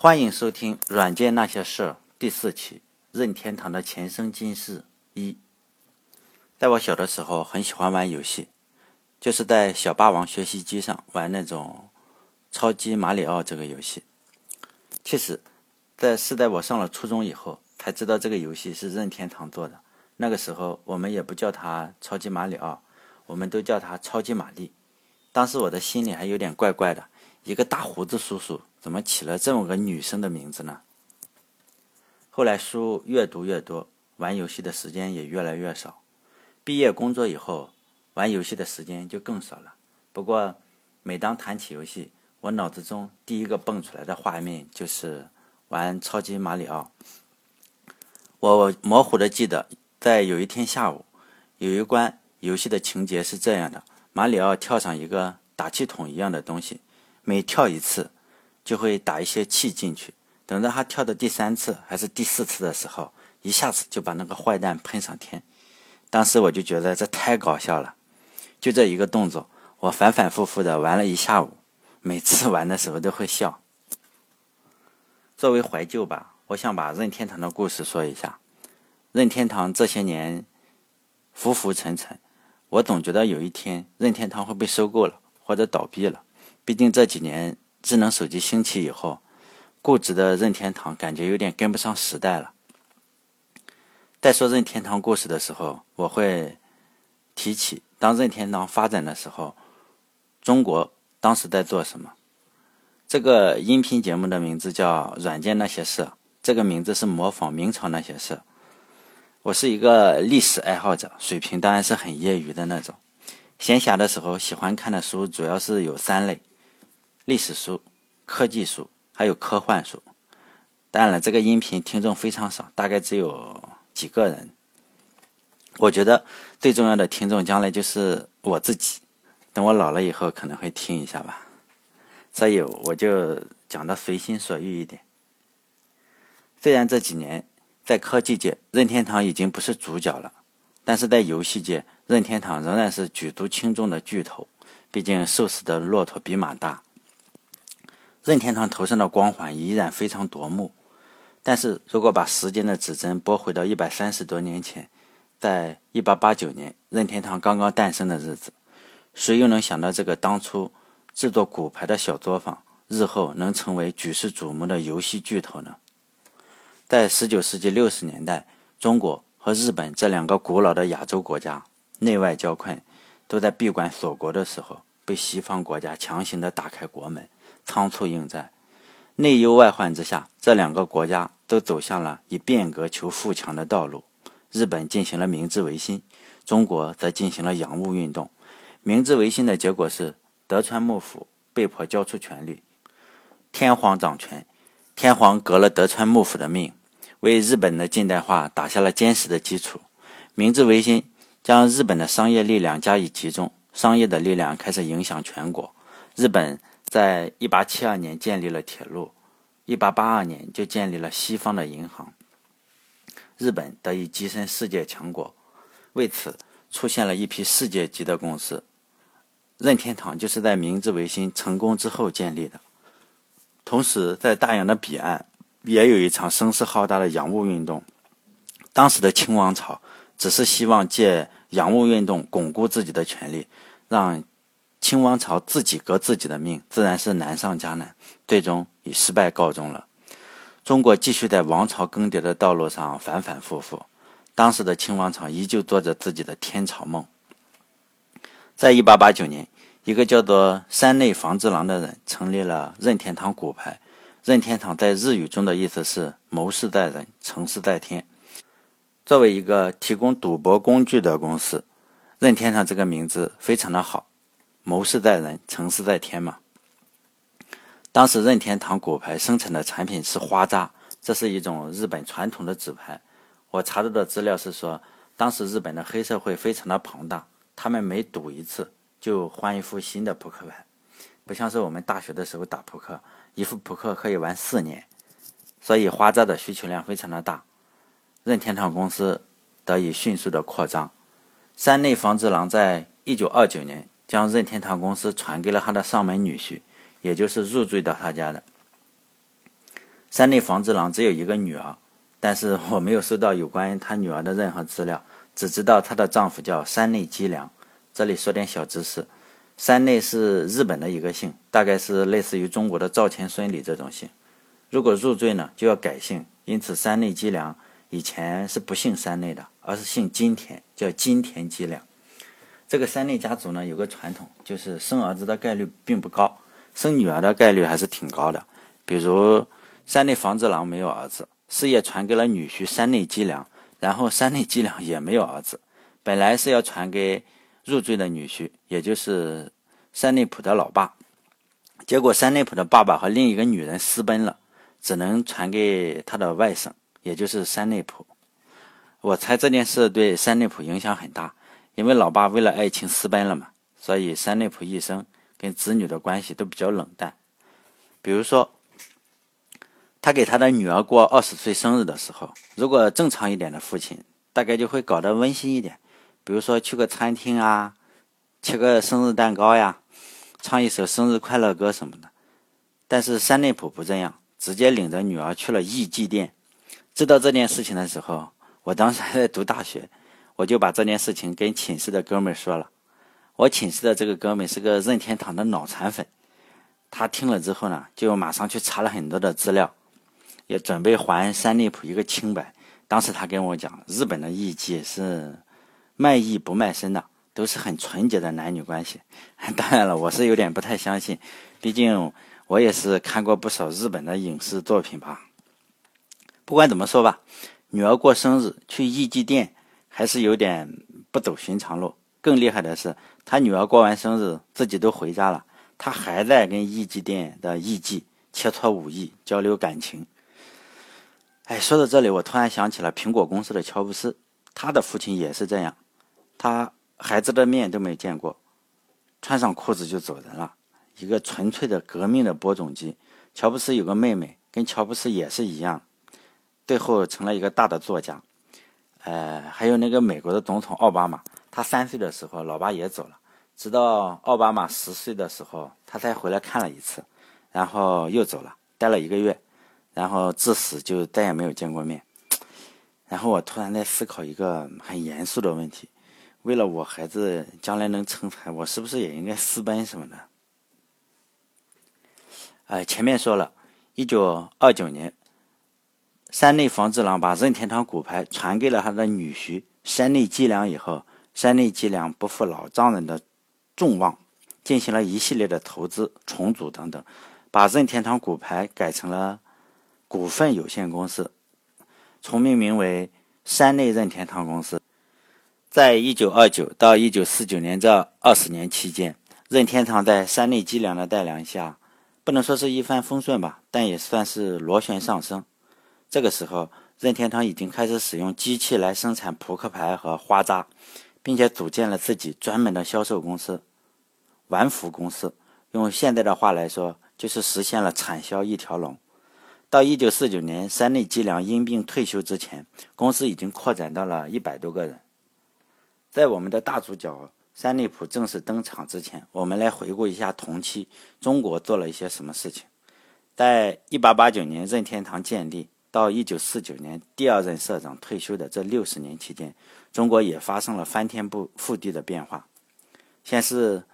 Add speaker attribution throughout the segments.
Speaker 1: 欢迎收听《软件那些事》第四期：任天堂的前生今世一。在我小的时候，很喜欢玩游戏，就是在小霸王学习机上玩那种《超级马里奥》这个游戏。其实，在是在我上了初中以后，才知道这个游戏是任天堂做的。那个时候，我们也不叫它超级马里奥，我们都叫它超级玛丽。当时我的心里还有点怪怪的，一个大胡子叔叔。怎么起了这么个女生的名字呢？后来书越读越多，玩游戏的时间也越来越少。毕业工作以后，玩游戏的时间就更少了。不过，每当谈起游戏，我脑子中第一个蹦出来的画面就是玩超级马里奥。我模糊的记得，在有一天下午，有一关游戏的情节是这样的：马里奥跳上一个打气筒一样的东西，每跳一次。就会打一些气进去，等到他跳到第三次还是第四次的时候，一下子就把那个坏蛋喷上天。当时我就觉得这太搞笑了，就这一个动作，我反反复复的玩了一下午，每次玩的时候都会笑。作为怀旧吧，我想把任天堂的故事说一下。任天堂这些年浮浮沉沉，我总觉得有一天任天堂会被收购了或者倒闭了，毕竟这几年。智能手机兴起以后，固执的任天堂感觉有点跟不上时代了。在说任天堂故事的时候，我会提起当任天堂发展的时候，中国当时在做什么。这个音频节目的名字叫《软件那些事》，这个名字是模仿明朝那些事。我是一个历史爱好者，水平当然是很业余的那种。闲暇的时候喜欢看的书主要是有三类。历史书、科技书，还有科幻书。当然了，这个音频听众非常少，大概只有几个人。我觉得最重要的听众将来就是我自己。等我老了以后，可能会听一下吧。所以我就讲的随心所欲一点。虽然这几年在科技界，任天堂已经不是主角了，但是在游戏界，任天堂仍然是举足轻重的巨头。毕竟，瘦死的骆驼比马大。任天堂头上的光环依然非常夺目，但是如果把时间的指针拨回到一百三十多年前，在一八八九年，任天堂刚刚诞生的日子，谁又能想到这个当初制作骨牌的小作坊，日后能成为举世瞩目的游戏巨头呢？在十九世纪六十年代，中国和日本这两个古老的亚洲国家内外交困，都在闭关锁国的时候，被西方国家强行的打开国门。仓促应战，内忧外患之下，这两个国家都走向了以变革求富强的道路。日本进行了明治维新，中国则进行了洋务运动。明治维新的结果是德川幕府被迫交出权力，天皇掌权。天皇革了德川幕府的命，为日本的近代化打下了坚实的基础。明治维新将日本的商业力量加以集中，商业的力量开始影响全国。日本。在一八七二年建立了铁路，一八八二年就建立了西方的银行，日本得以跻身世界强国。为此，出现了一批世界级的公司。任天堂就是在明治维新成功之后建立的。同时，在大洋的彼岸，也有一场声势浩大的洋务运动。当时的清王朝只是希望借洋务运动巩固自己的权利，让。清王朝自己革自己的命，自然是难上加难，最终以失败告终了。中国继续在王朝更迭的道路上反反复复。当时的清王朝依旧做着自己的天朝梦。在一八八九年，一个叫做山内房之郎的人成立了任天堂骨牌。任天堂在日语中的意思是“谋事在人，成事在天”。作为一个提供赌博工具的公司，任天堂这个名字非常的好。谋事在人，成事在天嘛。当时任天堂骨牌生产的产品是花扎，这是一种日本传统的纸牌。我查到的资料是说，当时日本的黑社会非常的庞大，他们每赌一次就换一副新的扑克牌，不像是我们大学的时候打扑克，一副扑克可以玩四年，所以花扎的需求量非常的大。任天堂公司得以迅速的扩张。山内房之郎在一九二九年。将任天堂公司传给了他的上门女婿，也就是入赘到他家的。山内房之郎只有一个女儿，但是我没有收到有关于他女儿的任何资料，只知道她的丈夫叫山内基良。这里说点小知识，山内是日本的一个姓，大概是类似于中国的赵钱孙李这种姓。如果入赘呢，就要改姓，因此山内基良以前是不姓山内的，而是姓金田，叫金田基良。这个山内家族呢，有个传统，就是生儿子的概率并不高，生女儿的概率还是挺高的。比如山内房子郎没有儿子，事业传给了女婿山内基良，然后山内基良也没有儿子，本来是要传给。入赘的女婿，也就是山内普的老爸，结果山内普的爸爸和另一个女人私奔了，只能传给他的外甥，也就是山内普。我猜这件事对山内普影响很大，因为老爸为了爱情私奔了嘛，所以山内溥一生跟子女的关系都比较冷淡。比如说，他给他的女儿过二十岁生日的时候，如果正常一点的父亲，大概就会搞得温馨一点。比如说去个餐厅啊，切个生日蛋糕呀，唱一首生日快乐歌什么的。但是山内溥不这样，直接领着女儿去了艺伎店。知道这件事情的时候，我当时还在读大学，我就把这件事情跟寝室的哥们说了。我寝室的这个哥们是个任天堂的脑残粉，他听了之后呢，就马上去查了很多的资料，也准备还山内溥一个清白。当时他跟我讲，日本的艺伎是。卖艺不卖身的，都是很纯洁的男女关系。当然了，我是有点不太相信，毕竟我也是看过不少日本的影视作品吧。不管怎么说吧，女儿过生日去艺伎店还是有点不走寻常路。更厉害的是，他女儿过完生日自己都回家了，他还在跟艺伎店的艺伎切磋武艺、交流感情。哎，说到这里，我突然想起了苹果公司的乔布斯，他的父亲也是这样。他孩子的面都没见过，穿上裤子就走人了。一个纯粹的革命的播种机。乔布斯有个妹妹，跟乔布斯也是一样，最后成了一个大的作家。呃，还有那个美国的总统奥巴马，他三岁的时候，老爸也走了，直到奥巴马十岁的时候，他才回来看了一次，然后又走了，待了一个月，然后至死就再也没有见过面。然后我突然在思考一个很严肃的问题。为了我孩子将来能成才，我是不是也应该私奔什么的？哎，前面说了，一九二九年，山内房之郎把任天堂骨牌传给了他的女婿山内基良以后，山内基良不负老丈人的众望，进行了一系列的投资、重组等等，把任天堂骨牌改成了股份有限公司，重命名为山内任天堂公司。在一九二九到一九四九年这二十年期间，任天堂在山内基良的带领下，不能说是一帆风顺吧，但也算是螺旋上升。这个时候，任天堂已经开始使用机器来生产扑克牌和花扎，并且组建了自己专门的销售公司——玩福公司。用现在的话来说，就是实现了产销一条龙。到一九四九年，山内基良因病退休之前，公司已经扩展到了一百多个人。在我们的大主角山内溥正式登场之前，我们来回顾一下同期中国做了一些什么事情。在1889年任天堂建立到1949年第二任社长退休的这六十年期间，中国也发生了翻天覆覆地的变化。先是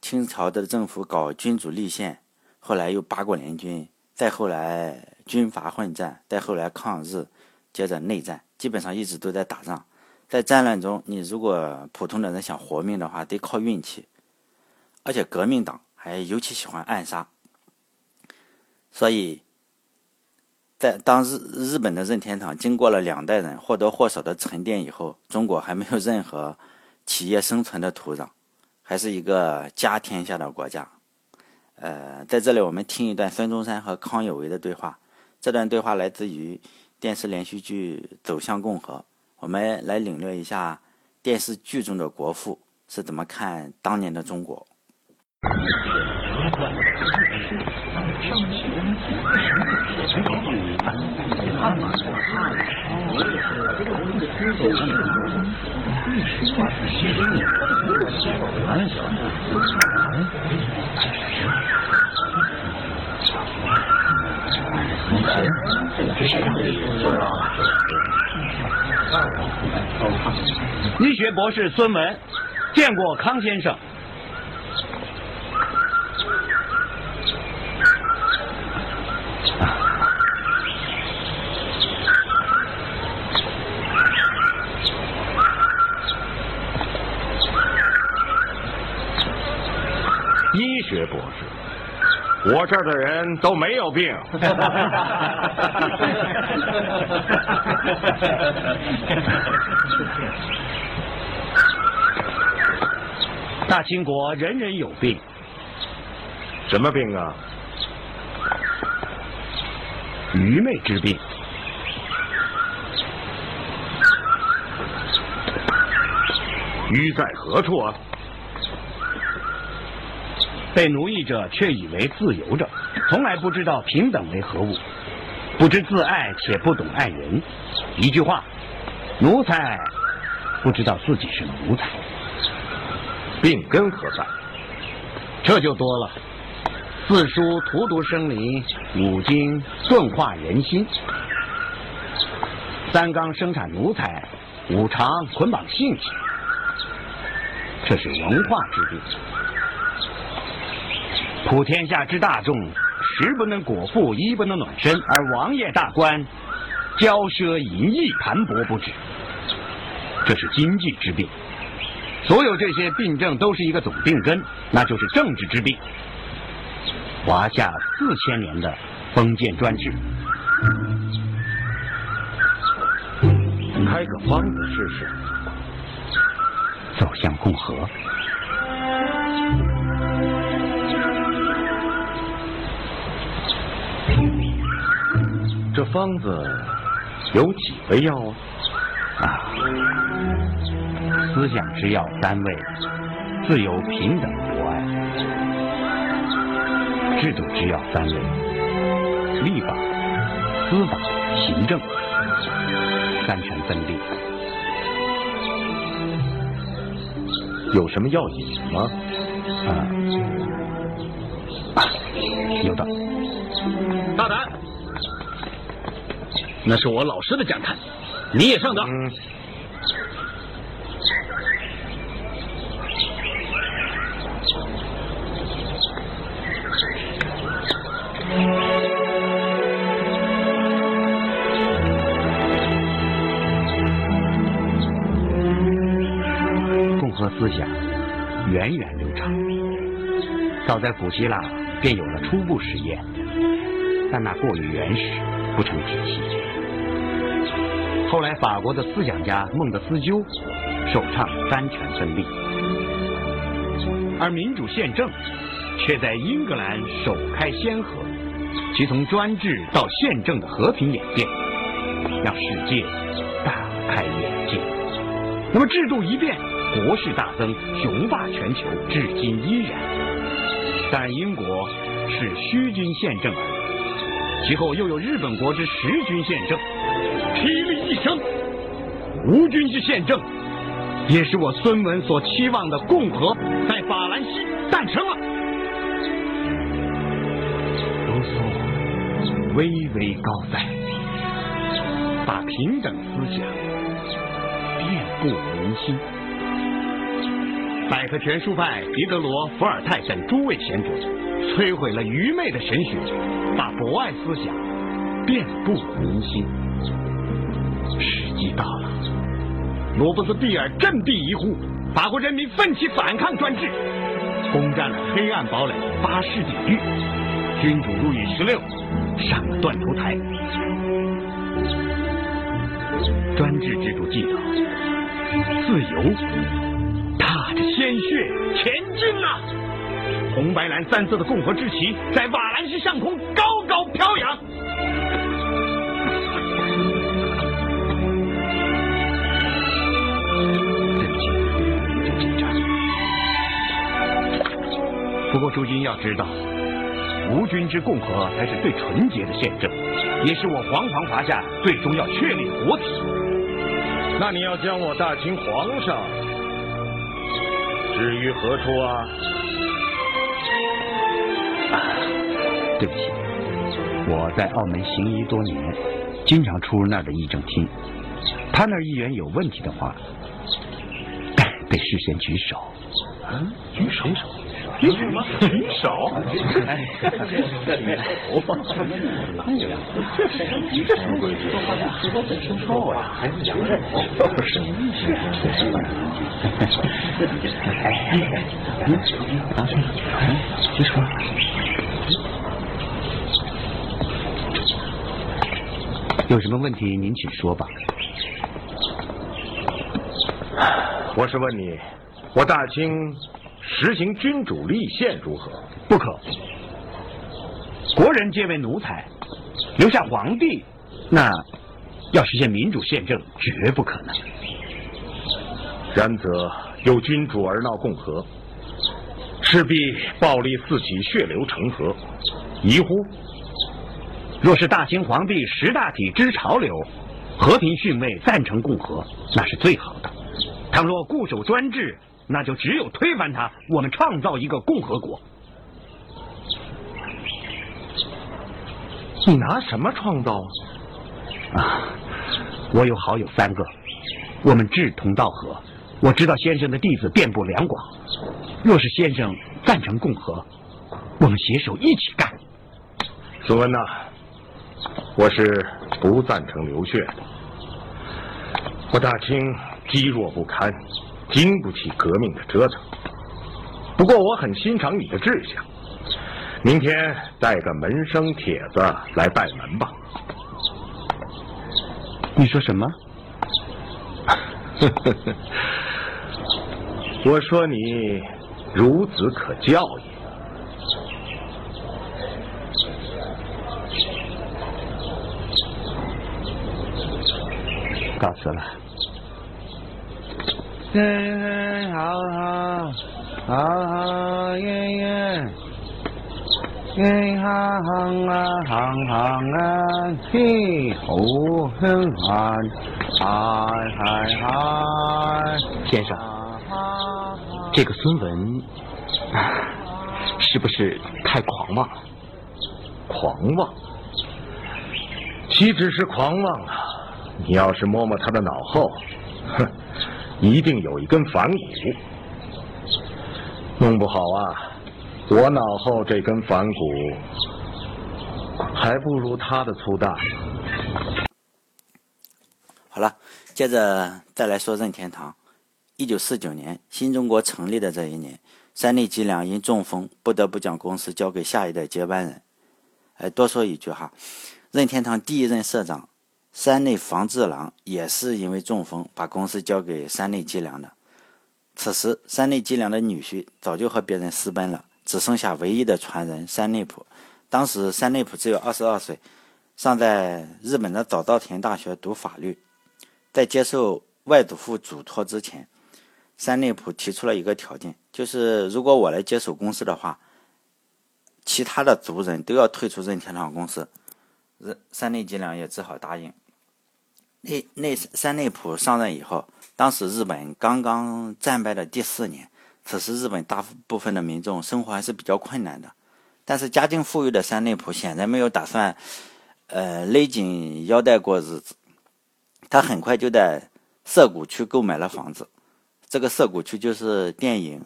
Speaker 1: 清朝的政府搞君主立宪，后来又八国联军，再后来军阀混战，再后来抗日，接着内战，基本上一直都在打仗。在战乱中，你如果普通的人想活命的话，得靠运气。而且革命党还尤其喜欢暗杀，所以，在当日日本的任天堂经过了两代人或多或少的沉淀以后，中国还没有任何企业生存的土壤，还是一个家天下的国家。呃，在这里我们听一段孙中山和康有为的对话，这段对话来自于电视连续剧《走向共和》。我们来领略一下电视剧中的国父是怎么看当年的中国。
Speaker 2: 医学博士孙文见过康先生。
Speaker 3: 医学博士，我这儿的人都没有病。
Speaker 2: 大清国人人有病，
Speaker 3: 什么病啊？
Speaker 2: 愚昧之病。
Speaker 3: 愚在何处啊？
Speaker 2: 被奴役者却以为自由者，从来不知道平等为何物，不知自爱且不懂爱人。一句话，奴才不知道自己是奴才。
Speaker 3: 病根何在？
Speaker 2: 这就多了。四书荼毒生灵，五经钝化人心，三纲生产奴才，五常捆绑性情。这是文化之病。普天下之大众，食不能果腹，衣不能暖身，而王爷大官骄奢淫逸，盘剥不止。这是经济之病。所有这些病症都是一个总病根，那就是政治之病。华夏四千年的封建专制，
Speaker 3: 开个方子试试。
Speaker 2: 走向共和。
Speaker 3: 这方子有几味药啊？
Speaker 2: 啊，思想之药三味：自由、平等、制度只要三味：立法、司法、行政；三权分立。
Speaker 3: 有什么要紧吗？
Speaker 2: 啊，有的。
Speaker 4: 大胆！那是我老师的讲坛，你也上当。
Speaker 3: 嗯。
Speaker 2: 思想源远流长，早在古希腊便有了初步实验，但那过于原始，不成体系。后来法国的思想家孟德斯鸠首倡三权分立，而民主宪政却在英格兰首开先河，其从专制到宪政的和平演变，让世界大开眼界。那么制度一变，国势大增，雄霸全球，至今依然。但英国是虚君宪政，其后又有日本国之实君宪政，霹雳一声，无君之宪政，也是我孙文所期望的共和，在法兰西诞生了。卢梭巍巍高在，把平等思想遍布民心。百科全书派狄德罗、伏尔泰等诸位贤哲，摧毁了愚昧的神学，把博爱思想遍布民心。时机到了，罗伯斯庇尔振臂一呼，法国人民奋起反抗专制，攻占了黑暗堡垒巴士底狱，君主路易十六上了断头台。专制制度既倒，自由着鲜血前进了。红白蓝三色的共和之旗在瓦兰西上空高高飘扬。对不起，不过诸君要知道，无君之共和才是最纯洁的宪政，也是我煌煌华夏最终要确立的国体。
Speaker 3: 那你要将我大清皇上置于何处啊？
Speaker 2: 啊，对不起，我在澳门行医多年，经常出入那儿的议政厅。他那儿议员有问题的话，得事先举手。
Speaker 3: 啊，举手。举什么？举手？哎，在里面头发。哎呀，这什么规矩？听说过呀，还是洋人。不是。
Speaker 2: 有什么问题您请说吧。
Speaker 3: 我是问你，我大清实行君主立宪如何？
Speaker 2: 不可。国人皆为奴才，留下皇帝，那要实现民主宪政绝不可能。
Speaker 3: 然则有君主而闹共和，势必暴力四起，血流成河，疑乎？
Speaker 2: 若是大清皇帝识大体、知潮流，和平逊位，赞成共和，那是最好的；倘若固守专制，那就只有推翻他，我们创造一个共和国。
Speaker 3: 你拿什么创造
Speaker 2: 啊啊？我有好友三个，我们志同道合。我知道先生的弟子遍布两广，若是先生赞成共和，我们携手一起干。
Speaker 3: 孙文呐。我是不赞成流血的。我大清积弱不堪，经不起革命的折腾。不过我很欣赏你的志向，明天带个门生帖子来拜门吧。
Speaker 2: 你说什么？
Speaker 3: 我说你孺子可教也。
Speaker 2: 告辞了。嗯，好好好好耶耶，耶哈行啊行行啊，嘿好哼啊，嗨嗨嗨。先生，这个孙文是不是太狂妄了？
Speaker 3: 狂妄？岂止是狂妄啊！你要是摸摸他的脑后，哼，一定有一根反骨。弄不好啊，我脑后这根反骨还不如他的粗大。
Speaker 1: 好了，接着再来说任天堂。一九四九年，新中国成立的这一年，三内吉良因中风，不得不将公司交给下一代接班人。哎，多说一句哈，任天堂第一任社长。山内房治郎也是因为中风，把公司交给山内吉良的。此时，山内吉良的女婿早就和别人私奔了，只剩下唯一的传人山内溥。当时，山内溥只有二十二岁，尚在日本的早稻田大学读法律。在接受外祖父嘱托之前，山内普提出了一个条件，就是如果我来接手公司的话，其他的族人都要退出任天堂公司。山内吉良也只好答应。内内山内普上任以后，当时日本刚刚战败的第四年，此时日本大部分的民众生活还是比较困难的。但是家境富裕的山内普显然没有打算，呃勒紧腰带过日子。他很快就在涩谷区购买了房子。这个涩谷区就是电影《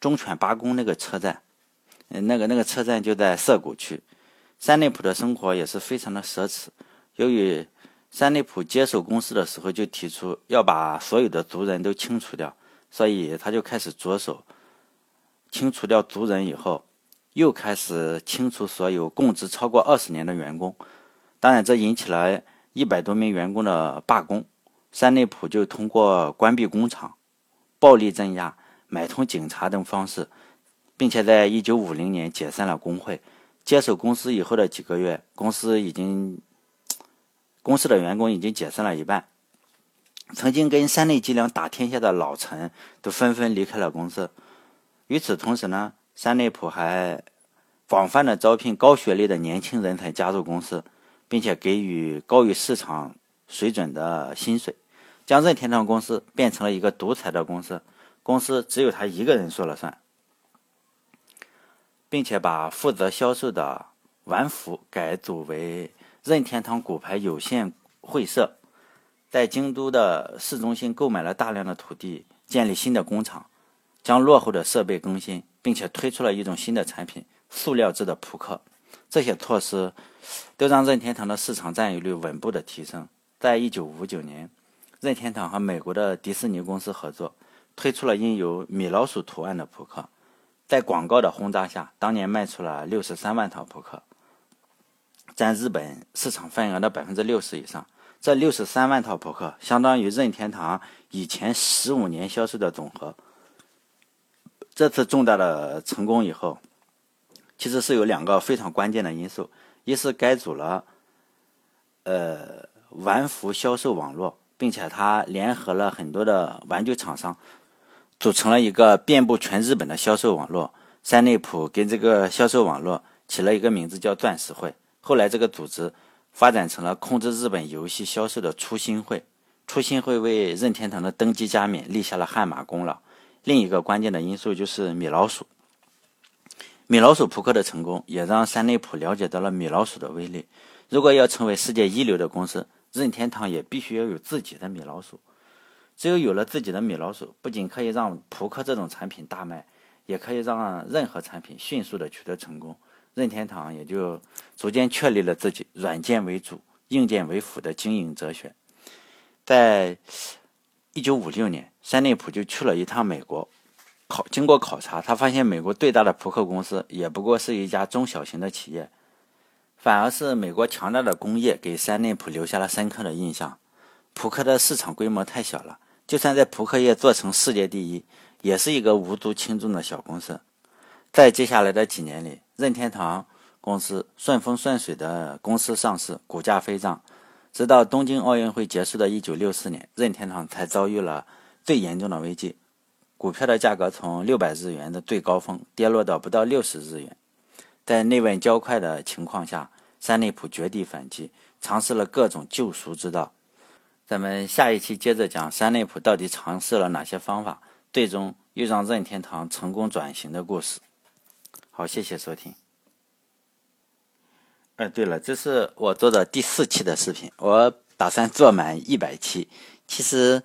Speaker 1: 忠犬八公》那个车站，那个那个车站就在涩谷区。山内溥的生活也是非常的奢侈。由于山内溥接手公司的时候就提出要把所有的族人都清除掉，所以他就开始着手清除掉族人以后，又开始清除所有供职超过二十年的员工。当然，这引起了一百多名员工的罢工。山内溥就通过关闭工厂、暴力镇压、买通警察等方式，并且在一九五零年解散了工会。接手公司以后的几个月，公司已经。公司的员工已经解散了一半，曾经跟山内吉良打天下的老臣都纷纷离开了公司。与此同时呢，山内溥还广泛的招聘高学历的年轻人才加入公司，并且给予高于市场水准的薪水，将任天堂公司变成了一个独裁的公司，公司只有他一个人说了算，并且把负责销售的。完福改组为任天堂骨牌有限会社，在京都的市中心购买了大量的土地，建立新的工厂，将落后的设备更新，并且推出了一种新的产品——塑料制的扑克。这些措施都让任天堂的市场占有率稳步的提升。在一九五九年，任天堂和美国的迪士尼公司合作，推出了印有米老鼠图案的扑克。在广告的轰炸下，当年卖出了六十三万套扑克，占日本市场份额的百分之六十以上。这六十三万套扑克相当于任天堂以前十五年销售的总和。这次重大的成功以后，其实是有两个非常关键的因素：一是改组了呃玩福销售网络，并且它联合了很多的玩具厂商。组成了一个遍布全日本的销售网络，三内普跟这个销售网络起了一个名字叫“钻石会”。后来这个组织发展成了控制日本游戏销售的初心会。初心会为任天堂的登基加冕立下了汗马功劳。另一个关键的因素就是米老鼠。米老鼠扑克的成功也让三内普了解到了米老鼠的威力。如果要成为世界一流的公司，任天堂也必须要有自己的米老鼠。只有有了自己的米老鼠，不仅可以让扑克这种产品大卖，也可以让任何产品迅速的取得成功。任天堂也就逐渐确立了自己软件为主、硬件为辅的经营哲学。在一九五六年，山内普就去了一趟美国，考经过考察，他发现美国最大的扑克公司也不过是一家中小型的企业，反而是美国强大的工业给山内普留下了深刻的印象。扑克的市场规模太小了。就算在扑克业做成世界第一，也是一个无足轻重的小公司。在接下来的几年里，任天堂公司顺风顺水的公司上市，股价飞涨，直到东京奥运会结束的一九六四年，任天堂才遭遇了最严重的危机，股票的价格从六百日元的最高峰跌落到不到六十日元。在内外交快的情况下，山内普绝地反击，尝试了各种救赎之道。咱们下一期接着讲山内普到底尝试了哪些方法，最终又让任天堂成功转型的故事。好，谢谢收听。哎，对了，这是我做的第四期的视频，我打算做满一百期。其实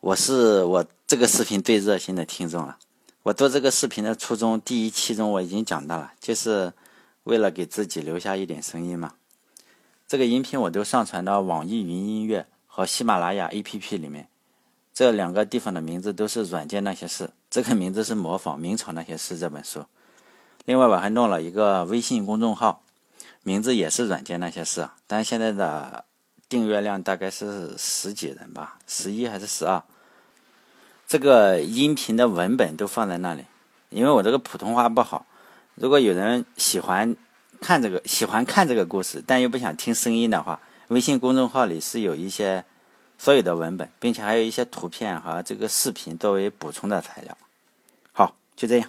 Speaker 1: 我是我这个视频最热心的听众了。我做这个视频的初衷，第一期中我已经讲到了，就是为了给自己留下一点声音嘛。这个音频我都上传到网易云音乐。和喜马拉雅 APP 里面，这两个地方的名字都是“软件那些事”。这个名字是模仿《明朝那些事》这本书。另外，我还弄了一个微信公众号，名字也是“软件那些事”，但现在的订阅量大概是十几人吧，十一还是十二。这个音频的文本都放在那里，因为我这个普通话不好。如果有人喜欢看这个，喜欢看这个故事，但又不想听声音的话。微信公众号里是有一些所有的文本，并且还有一些图片和这个视频作为补充的材料。好，就这样。